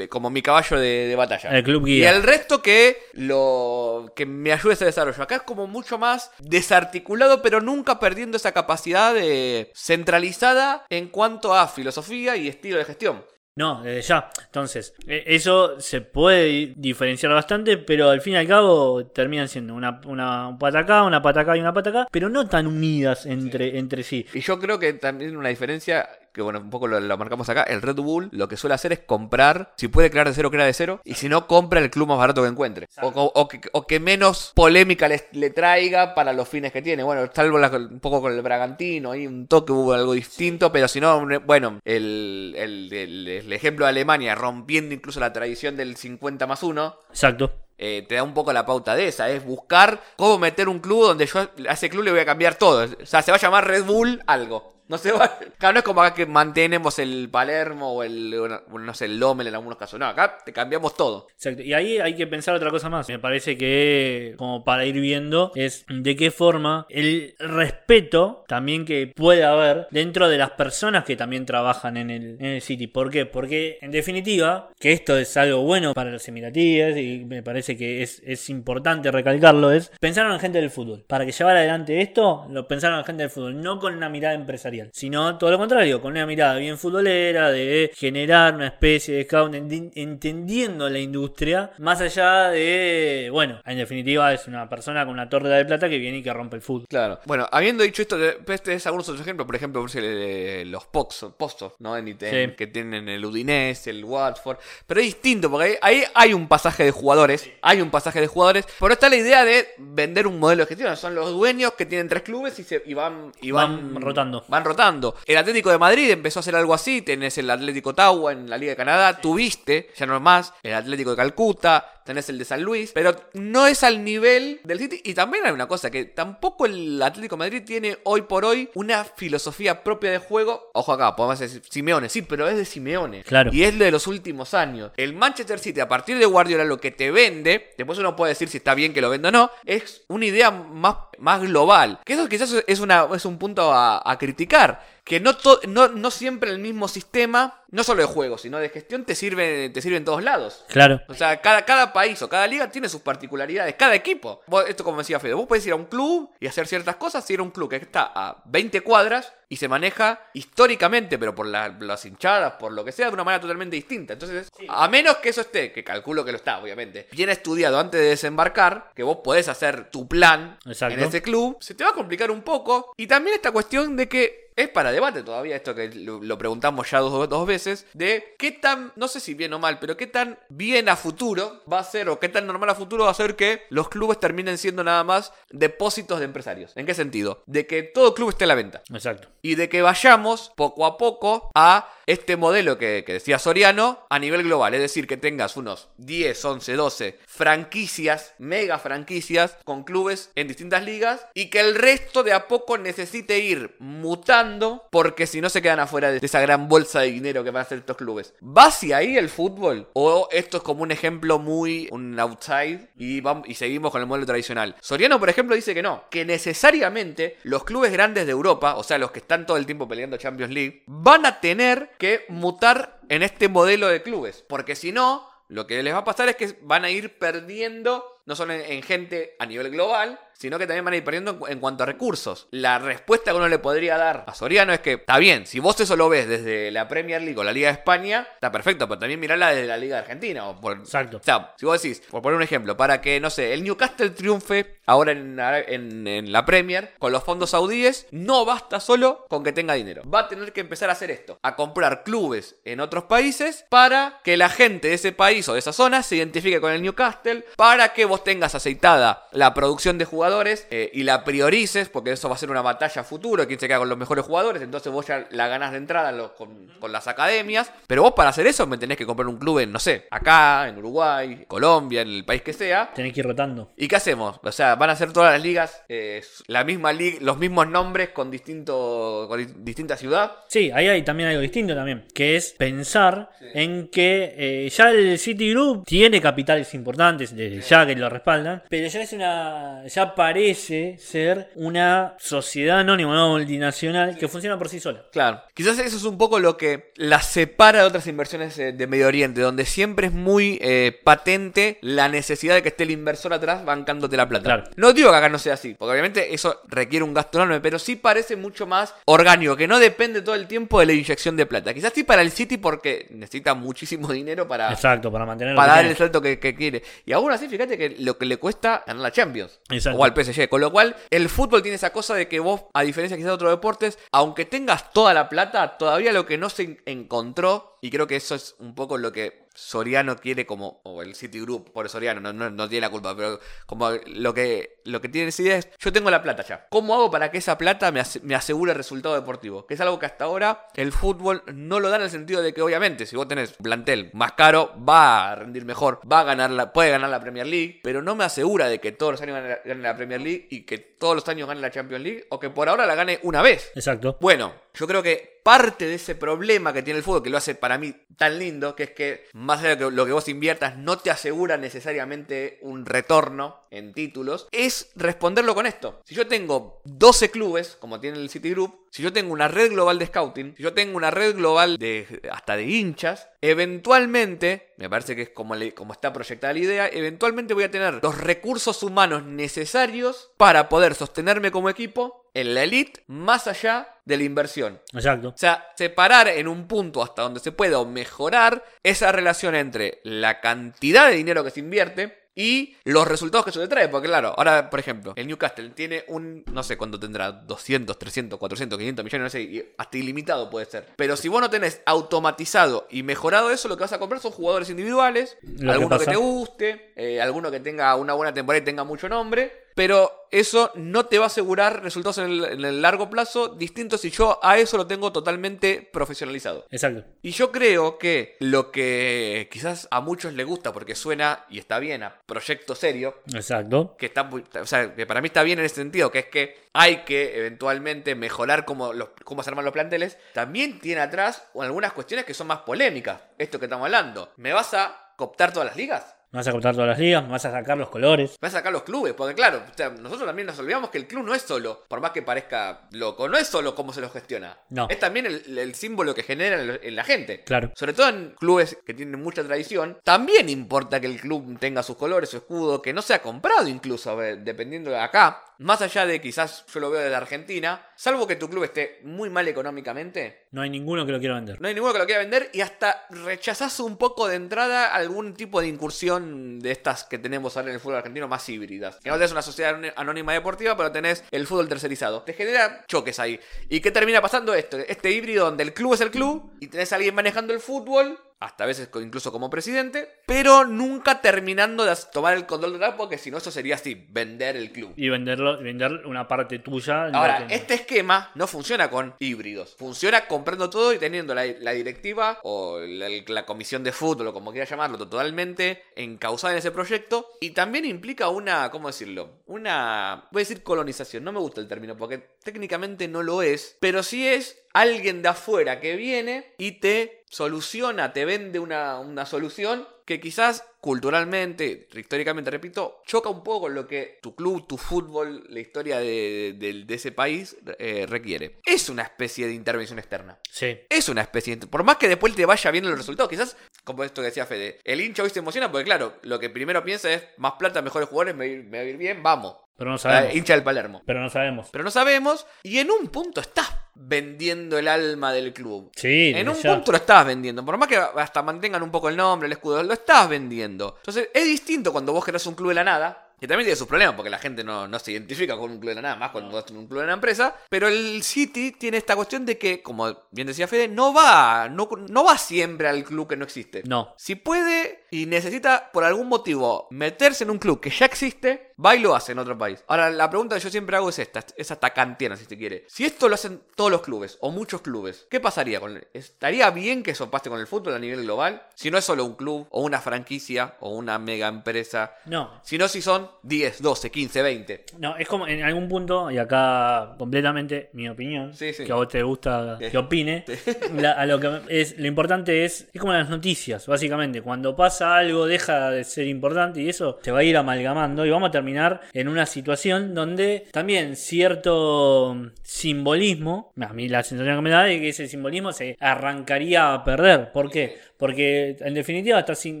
el- como mi caballo de, de batalla. El club Y guía. el resto que lo que me ayude a ese desarrollo. Acá es como mucho más desarticulado, pero nunca perdiendo esa capacidad de centralizada en cuanto a filosofía y estilo de gestión. No, desde ya. Entonces, e- eso se puede di- diferenciar bastante, pero al fin y al cabo terminan siendo una, una pata acá, una pata acá y una pata acá, pero no tan unidas entre, entre sí. Y yo creo que también una diferencia, que bueno, un poco lo, lo marcamos acá, el Red Bull lo que suele hacer es comprar, si puede crear de cero, crea de cero, y si no, compra el club más barato que encuentre. O, o- o que, o que menos polémica le, le traiga para los fines que tiene. Bueno, salvo la- un poco con el Bragantino, ahí un toque hubo algo distinto, pero si no, bueno, el, el- el- el ejemplo de Alemania rompiendo incluso la tradición del 50 más 1. Exacto. eh, te da un poco la pauta de esa, es buscar cómo meter un club donde yo a ese club le voy a cambiar todo. O sea, se va a llamar Red Bull algo. No se va. Claro, no es como acá que mantenemos el Palermo o el, bueno, no sé, el Lommel en algunos casos. No, acá te cambiamos todo. Exacto. Y ahí hay que pensar otra cosa más. Me parece que, como para ir viendo, es de qué forma el respeto también que puede haber dentro de las personas que también trabajan en el, en el City. ¿Por qué? Porque, en definitiva, que esto es algo bueno para los emiratíes y me parece que es, es importante recalcarlo, es pensaron en gente del fútbol. Para que llevara adelante esto, lo pensaron en gente del fútbol, no con una mirada empresarial, sino todo lo contrario, con una mirada bien futbolera, de generar una especie de scout, entendiendo la industria, más allá de, bueno, en definitiva es una persona con una torta de plata que viene y que rompe el fútbol. Claro. Bueno, habiendo dicho esto, este es algunos otros ejemplos. Por ejemplo, eh, los Postos, ¿no? En, en- Sí. Que tienen el Udinese, el Watford. Pero es distinto, porque ahí, ahí hay un pasaje de jugadores. Hay un pasaje de jugadores. Pero está la idea de vender un modelo de gestión. Son los dueños que tienen tres clubes y, se, y van, y van, Van rotando. Van rotando. El Atlético de Madrid empezó a hacer algo así. Tenés el Atlético Ottawa en la Liga de Canadá. Tuviste, ya no es más, el Atlético de Calcuta. Tenés el de San Luis. Pero no es al nivel del City. Y también hay una cosa que tampoco el Atlético de Madrid tiene hoy por hoy una filosofía propia de juego. Ojo acá, podemos decir Simeone, sí, pero es de Simeone. Claro. Y es lo de los últimos años. El Manchester City, a partir de Guardiola, lo que te vende, después uno puede decir si está bien que lo venda o no, es una idea más, más global. Que eso quizás es, una, es un punto a, a criticar. Que no, no, no siempre el mismo sistema, no solo de juego, sino de gestión, te sirve, te sirve en todos lados. Claro. O sea, cada, cada país o cada liga tiene sus particularidades, cada equipo. Vos- esto como decía Fede, vos podés ir a un club y hacer ciertas cosas, si era un club que está a 20 cuadras y se maneja históricamente, pero por la- las hinchadas, por lo que sea, de una manera totalmente distinta. Entonces, a menos que eso esté, que calculo que lo está, obviamente, bien estudiado antes de desembarcar, que vos podés hacer tu plan Exacto. en ese club, se te va a complicar un poco. Y también esta cuestión de que es para debate todavía esto que lo, lo preguntamos ya dos, dos veces, de qué tan, no sé si bien o mal, pero qué tan bien a futuro va a ser o qué tan normal a futuro va a ser que los clubes terminen siendo nada más depósitos de empresarios. ¿En qué sentido? De que todo club esté a la venta. Exacto. Y de que vayamos poco a poco a este modelo que, decía Soriano a nivel global. Es decir, que tengas unos 10, 11, 12 franquicias, mega franquicias, con clubes en distintas ligas. Y que el resto de a poco necesite ir mutando. Porque si no se quedan afuera de esa gran bolsa de dinero que van a hacer estos clubes. ¿Va hacia ahí el fútbol? ¿O esto es como un ejemplo muy un outside y, vamos, y seguimos con el modelo tradicional? Soriano, por ejemplo, dice que no. Que necesariamente los clubes grandes de Europa, o sea, los que están todo el tiempo peleando Champions League, van a tener que mutar en este modelo de clubes. Porque si no, lo que les va a pasar es que van a ir perdiendo, no solo en, en gente a nivel global, sino que también van a ir perdiendo en, en cuanto a recursos. La respuesta que uno le podría dar a Soriano es que, está bien, si vos eso lo ves desde la Premier League o la Liga de España, está perfecto, pero también mirala desde la Liga de Argentina. O por, Exacto. o sea, si vos decís, por poner un ejemplo, para que, no sé, el Newcastle triunfe ahora en, en- en la Premier con los fondos saudíes, no basta solo con que tenga dinero. Va a tener que empezar a hacer esto, a comprar clubes en otros países para que la gente de ese país o de esa zona se identifique con el Newcastle, para que vos tengas aceitada la producción de jugadores eh, y la priorices, porque eso va a ser una batalla futuro, quién se queda con los mejores jugadores, entonces vos ya la ganás de entrada los- con, con las academias, pero vos para hacer eso me tenés que comprar un club en, no sé, acá, en Uruguay, Colombia, en el país que sea. Tenés que ir rotando. ¿Y qué hacemos? O sea, van a ser todas las ligas eh, la misma liga, los mismos nombres con distinto con di- distinta ciudad. Sí, ahí hay también algo distinto también, que es pensar en que eh, ya el Citigroup tiene capitales importantes, desde ya que lo respaldan, pero ya es una, ya parece ser una sociedad anónima, una multinacional que funciona por sí sola. Claro. Quizás eso es un poco lo que la separa de otras inversiones eh, de Medio Oriente, donde siempre es muy eh, patente la necesidad de que esté el inversor atrás bancándote la plata. Claro. No digo que acá no sea así, porque obviamente eso requiere un gasto enorme, pero sí parece mucho más orgánico, que no depende todo el tiempo de la inyección de plata. Quizás sí para el City porque necesita muchísimo dinero para, Exacto, para mantener para dar el salto que, que quiere. Y aún así, fíjate que lo que le cuesta ganar la Champions. Exacto. Al PSG. Con lo cual, el fútbol tiene esa cosa de que vos, a diferencia quizás de otros deportes, aunque tengas toda la plata, todavía lo que no se en- encontró, y creo que eso es un poco lo que Soriano quiere como, o el Citigroup, por Soriano, no, no, no tiene la culpa, pero como lo que, lo que tiene idea es, yo tengo la plata ya. ¿Cómo hago para que esa plata me, ase- me asegure el resultado deportivo? Que es algo que hasta ahora el fútbol no lo da en el sentido de que obviamente si vos tenés un plantel más caro, va a rendir mejor, va a ganar la, puede ganar la Premier League, pero no me asegura de que todos los años gane la, gane la Premier League y que todos los años gane la Champions League, o que por ahora la gane una vez. Exacto. Bueno, yo creo que parte de ese problema que tiene el fútbol, que lo hace para mí tan lindo, que es que más allá de lo que vos inviertas no te asegura necesariamente un retorno en títulos, es responderlo con esto. Si yo tengo 12 clubes, como tiene el Citigroup, si yo tengo una red global de scouting, si yo tengo una red global de hasta de hinchas, eventualmente, me parece que es como, le- como está proyectada la idea, eventualmente voy a tener los recursos humanos necesarios para poder sostenerme como equipo en la elite más allá de la inversión. Exacto. O sea, separar en un punto hasta donde se pueda o mejorar esa relación entre la cantidad de dinero que se invierte y los resultados que eso te trae. Porque claro, ahora, por ejemplo, el Newcastle tiene un, no sé cuánto tendrá, 200, 300, 400, 500 millones, no sé, y hasta ilimitado puede ser. Pero si vos no tenés automatizado y mejorado eso, lo que vas a comprar son jugadores individuales, que alguno que, te guste, eh, alguno que tenga una buena temporada y tenga mucho nombre. Pero eso no te va a asegurar resultados en el, en el largo plazo distintos si yo a eso lo tengo totalmente profesionalizado. Exacto. Y yo creo que lo que quizás a muchos les gusta porque suena y está bien a proyecto serio, Exacto. que está o sea, que para mí está bien en ese sentido, que es que hay que eventualmente mejorar cómo, los, cómo se arman los planteles, también tiene atrás algunas cuestiones que son más polémicas. Esto que estamos hablando. ¿Me vas a cooptar todas las ligas? Vas a cortar todas las ligas, vas a sacar los colores. Vas a sacar los clubes, porque claro, o sea, nosotros también nos olvidamos que el club no es solo, por más que parezca loco, no es solo cómo se lo gestiona. No. Es también el, el símbolo que genera en, en la gente. Claro. Sobre todo en clubes que tienen mucha tradición, también importa que el club tenga sus colores, su escudo, que no sea comprado incluso, dependiendo de acá. Más allá de quizás yo lo veo desde Argentina, salvo que tu club esté muy mal económicamente, No hay ninguno que lo quiera vender. no hay ninguno que lo quiera vender y hasta rechazás un poco de entrada algún tipo de incursión de estas que tenemos ahora en el fútbol argentino más híbridas. Que no tenés una sociedad anónima deportiva, pero tenés el fútbol tercerizado. Te genera choques ahí. ¿Y qué termina pasando esto? Este híbrido donde el club es el club y tenés a alguien manejando el fútbol. Hasta a veces incluso como presidente, pero nunca terminando de tomar el control total, porque si no, eso sería así: vender el club. Y venderlo, vender una parte tuya. Ahora, este esquema no funciona con híbridos. Funciona comprando todo y teniendo la, la directiva o la, la comisión de fútbol o como quiera llamarlo, totalmente encausada en ese proyecto. Y también implica una, ¿cómo decirlo? Una, voy a decir colonización. No me gusta el término porque técnicamente no lo es. Pero sí es alguien de afuera que viene y te soluciona, te vende una, una solución que quizás culturalmente, históricamente, repito, choca un poco con lo que tu club, tu fútbol, la historia de, de- de ese país eh, requiere. Es una especie de intervención externa. Sí. Es una especie de... Por más que después te vaya viendo los resultados, quizás, como esto que decía Fede, el hincha hoy se emociona porque, claro, lo que primero piensa es más plata, mejores jugadores, me, me va a ir bien, vamos. Pero no Eh, sabemos. hincha del Palermo. Pero no sabemos. Pero no sabemos, y en un punto estás vendiendo el alma del club. Sí, En un ya. punto lo estabas vendiendo. Por más que hasta mantengan un poco el nombre, el escudo, lo estabas vendiendo. Entonces, es distinto cuando vos querés un club de la nada. Que también tiene sus problemas porque la gente no, no se identifica con un club de la nada, más cuando es un club de una empresa. Pero el City tiene esta cuestión de que, como bien decía Fede, no va, no, no va siempre al club que no existe. No. Si puede y necesita por algún motivo meterse en un club que ya existe, va y lo hace en otro país. Ahora, la pregunta que yo siempre hago es esta, es hasta kantiana si se quiere. Si esto lo hacen todos los clubes o muchos clubes, ¿qué pasaría con él? ¿Estaría bien que eso pase con el fútbol a nivel global? Si no es solo un club o una franquicia o una mega empresa, No. sino si son 10, 12, 15, 20. No, es como en algún punto, y acá completamente mi opinión, Sí, sí. que a vos te gusta Sí. que opine, la- a lo que es lo importante es, es como las noticias, básicamente, cuando pasa algo deja de ser importante y eso te va a ir amalgamando y vamos a terminar en una situación donde también cierto simbolismo, a mí la sensación que me da es que ese simbolismo se arrancaría a perder. ¿Por qué? Porque en definitiva estás, hin-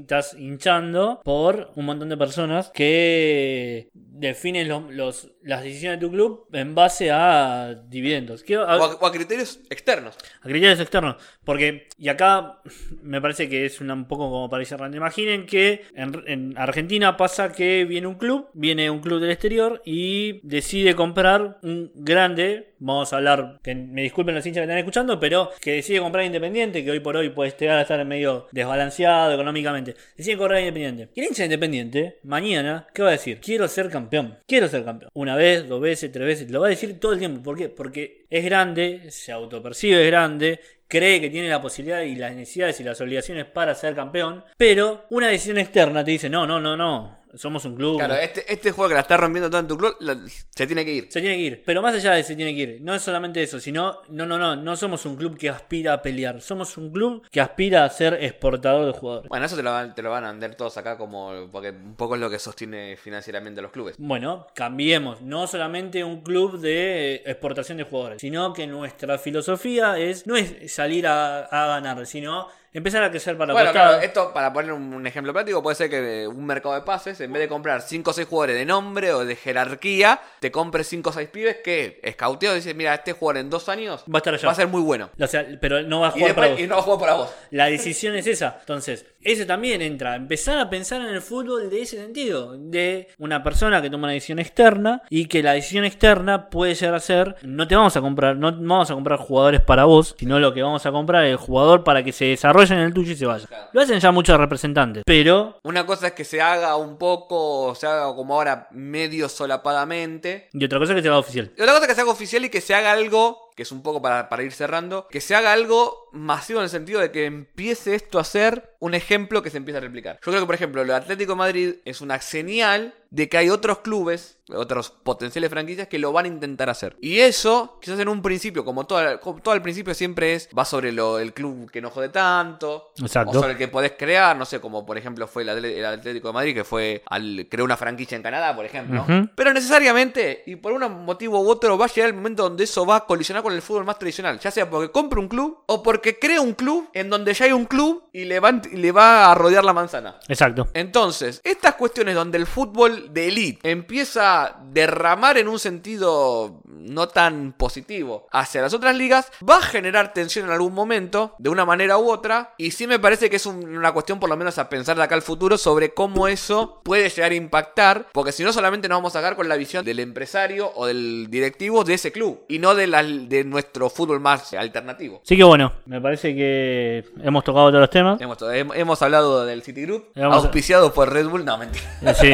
estás hinchando por un montón de personas que definen los, los- las decisiones de tu club en base a dividendos. A- O a, o a criterios externos. a criterios externos. Porque, y acá me parece que es una- un poco como para ir cerrando. Imaginen que en, en Argentina pasa que viene un club, viene un club del exterior y decide comprar un grande. Vamos a hablar, que me disculpen los hinchas que están escuchando, pero que decide comprar Independiente, que hoy por hoy puede llegar a estar medio desbalanceado económicamente. Decide comprar Independiente. Y el hincha de Independiente, mañana, ¿qué va a decir? Quiero ser campeón. Quiero ser campeón. Una vez, dos veces, tres veces. Lo va a decir todo el tiempo. ¿Por qué? Porque es grande, se autopercibe grande, cree que tiene la posibilidad y las necesidades y las obligaciones para ser campeón, pero una decisión externa te dice, no, no, no, no, somos un club. Claro, este, este juego que la está rompiendo todo en tu club, la- se tiene que ir. Se tiene que ir, pero más allá de se tiene que ir, no es solamente eso, sino, no, no, no, no somos un club que aspira a pelear, somos un club que aspira a ser exportador de jugadores. Bueno, eso te lo, van, te lo van a vender todos acá como. Porque un poco es lo que sostiene financieramente a los clubes. Bueno, cambiemos, no solamente un club de eh, exportación de jugadores, sino que nuestra filosofía es no es salir a, a ganar, sino empezar a crecer para Bueno, costado. claro, esto para poner un, ejemplo práctico puede ser que un mercado de pases, en vez de comprar 5 o 6 jugadores de nombre o de jerarquía, te compres 5 o 6 pibes que escauteo y dice, mira, este jugador en dos años Va a estar allá. va a ser muy bueno. O sea, pero no va a Y, jugar para después, vos. y no va a jugar para vos. La decisión es esa. Entonces, ese también entra. Empezar a pensar en el fútbol de ese sentido. De una persona que toma una decisión externa y que la decisión externa puede llegar a ser, no te vamos a comprar, no vamos a comprar jugadores para vos, sino lo que vamos a comprar es el jugador para que se desarrolle en el tuyo y se vaya. Claro. Lo hacen ya muchos representantes. Pero, Una cosa es que se haga un poco, se haga como ahora medio solapadamente. y otra cosa es que se va oficial. Y otra cosa es que se haga oficial y que se haga algo que es un poco para, para ir cerrando, que se haga algo masivo en el sentido de que empiece esto a ser un ejemplo que se empieza a replicar. Yo creo que, por ejemplo, el Atlético de Madrid es una señal de que hay otros clubes, otros potenciales franquicias que lo van a intentar hacer. Y eso, quizás en un principio, como todo, como todo al principio siempre es, va sobre lo, el club que no jode tanto, Exacto. o sobre el que podés crear, no sé, como por ejemplo fue el, Atlético de Madrid, que fue al creó una franquicia en Canadá, por ejemplo. Ujú. Pero necesariamente, y por un motivo u otro, va a llegar el momento donde eso va a colisionar con el fútbol más tradicional. Ya sea porque compre un club o porque crea un club en donde ya hay un club y le va, a- y le va a rodear la manzana. Exacto. Entonces, estas cuestiones donde el fútbol de elite empieza a derramar en un sentido no tan positivo hacia las otras ligas, va a generar tensión en algún momento, de una manera u otra, y sí me parece que es un- una cuestión por lo menos a pensar de acá al futuro sobre cómo eso puede llegar a impactar, porque si no solamente nos vamos a sacar con la visión del empresario o del directivo de ese club, y no de, la- de nuestro fútbol más alternativo. Así que bueno, me parece que hemos tocado todos los temas. Hemos, hem- hemos hablado del Citigroup, a- auspiciado por Red Bull, no, mentira. Eh, Sí.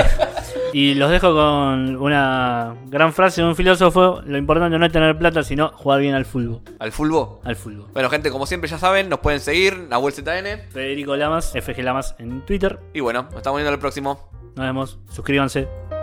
Y los dejo con una gran frase de un filósofo. Lo importante no es tener plata, sino jugar bien al fútbol. Al fútbol. Al fútbol. Bueno, gente, como siempre ya saben, nos pueden seguir, Nahuel ZN. Federico Lamas, FG Lamas en Twitter. Y bueno, nos estamos viendo en el próximo. Nos vemos. Suscríbanse.